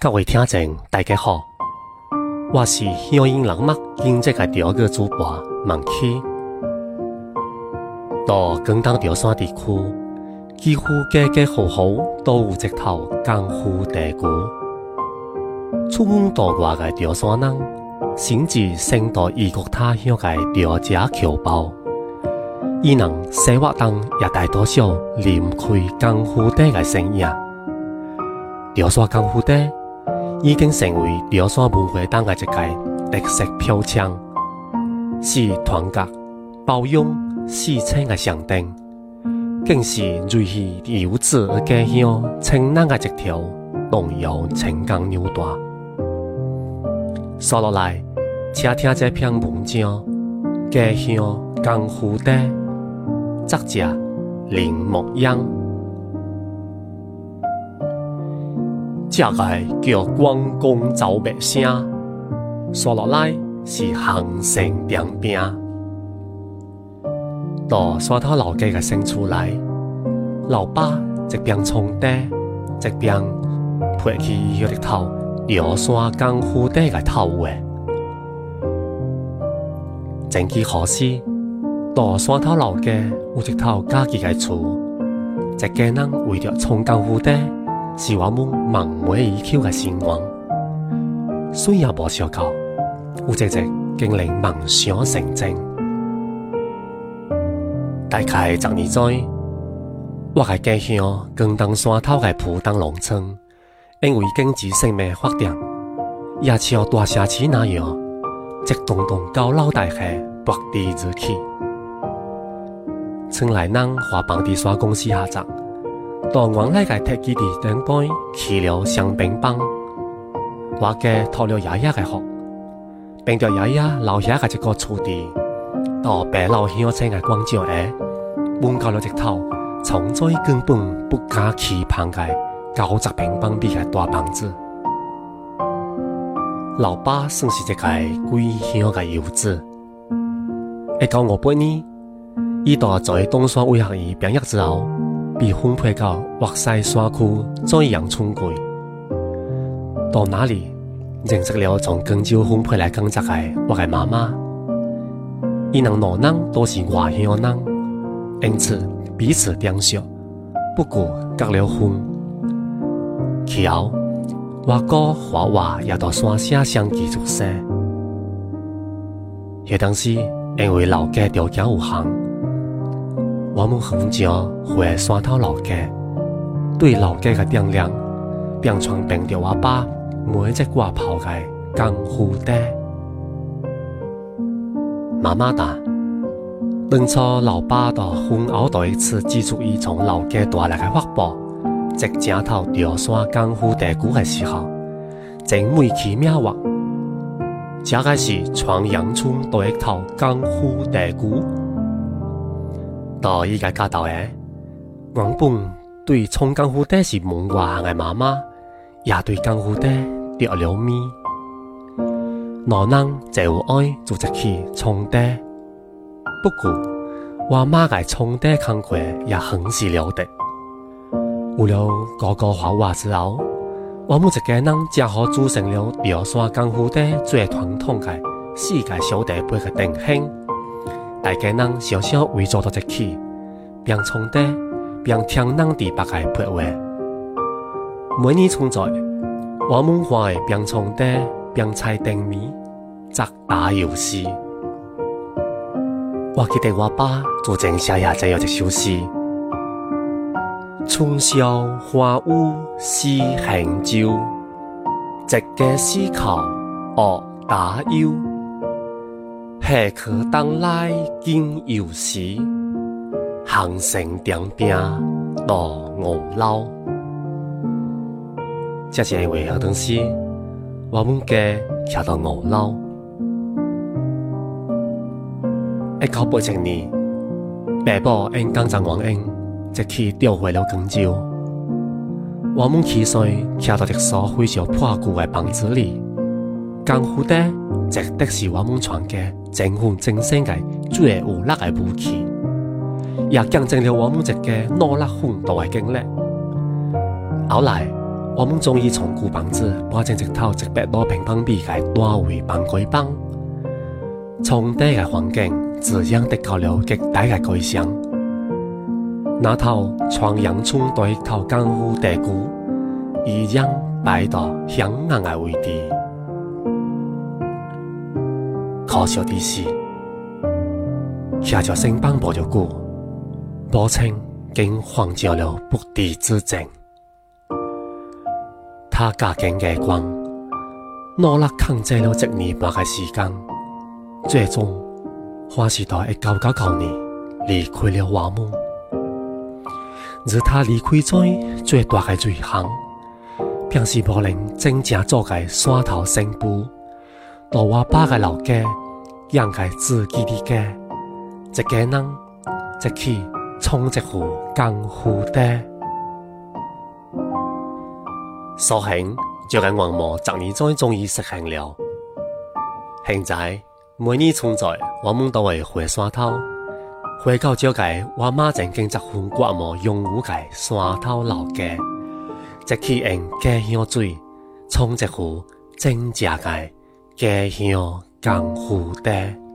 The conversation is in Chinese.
各位听众，大家好，我是乡音人脉经济个第二个主播孟启。到广东潮汕地区，几乎家家户户都有一头江湖地牛。出门到外个潮汕人，甚至先到异国他乡个潮家侨胞，伊人生活中也大多数离唔开江湖地个身影。潮汕江湖地。已经成为潮汕文化中的一个特色标签，是团结、包容、四亲的象征，更是瑞气游子家乡城南的一条动摇情感纽带。说落来，请听这篇文章：家乡江湖地，作者林木央。这个叫关公走白声，说落来是行胜点兵。到沙头老街个生出来，老爸一边冲地，一边拍起一日头摇山江湖底个头话。前几可惜，到山头老街有一套家己个厝，一家人为着冲江湖底。是我们梦寐以求的愿望，虽然无想到，有一日竟令梦想成真。大概十年前，我的家乡广东山头的浦东农村，因为经济性命发展，也像大城市那样，一栋栋高楼大厦拔地而起。村内人花房地产公司下葬。到原来个铁基地顶端起了香槟帮，我家托了爷爷个福，并着爷爷留下个一个厝地，到白老乡村个广场下，搬到了一套从最根本不敢期盼个九十平方米个大房子。老爸算是一个归乡个游子，一九五八年，伊到在东山卫学院毕业之后。被分配到华西山区在阳春归，到那里认识了从广州分配来工作的我的妈妈。伊人两人都是外乡人，因此彼此相惜，不过结了婚。其后，我哥和我也到山下相继出生。迄当时因为老家条件有限。我们很少回山头老家，对老家的丈量，并传遍着我爸每一只挂炮的江湖地。妈妈答：当初老爸到婚后第一次记住伊从老家带来的法宝，即正头潮山江湖地鼓的时候，真美其妙话，这个是传阳春第一套江湖地鼓。到依家家头诶，原本对冲江湖底是门外行的妈妈，也对江湖底着了迷。老人就有爱做一起冲底，不过我妈嘅冲底工课也很是了得。有了哥哥和我之后，我们一家人正好组成了潮汕江湖底最传统的世界小弟杯的定兴。大家人常常围坐到一起，并冲底，并听人地白嘅配话。每年春节，我们会并冲底，并猜灯谜，则打游戏。我记得我爸做正写下这样一首诗：春宵花舞思行舟，直家思考学打忧。下课当来见游时，行成点兵到五楼。这是因为好东西，我们家徛到五楼。一九八七年，爸爸因工作原因，即去调回了广州。我们起岁徛到一所非常破旧的房子里，江湖底值得是我们全家。政府精神嘅最有力嘅武器，也见证了我们一个努力奋斗嘅经历。后来，我们终于从旧房子搬进一套一百多平方米嘅单位办公房，从底嘅环境自然得到了极大嘅改善。那套创阳村对套江湖地鼓，依然摆到响亮嘅位置。可笑的是，下着新帮不久过，报称竟患上了不治之症。他家境嘅光，努力控制了一年半的时间，最终还是在一九九九年离开了我们。而他离开最最大的罪行，便是无能真正做嘅山头新妇，到我爸嘅老家养嘅自己的家，一家人一起冲一壶江湖的。所幸，这个愿望十年前终于实现了。现在每年春节，我们都会回山头，回到这个我妈曾经结婚刮毛拥有的山头老家，一起用家乡水冲一壶真正的家乡江湖茶。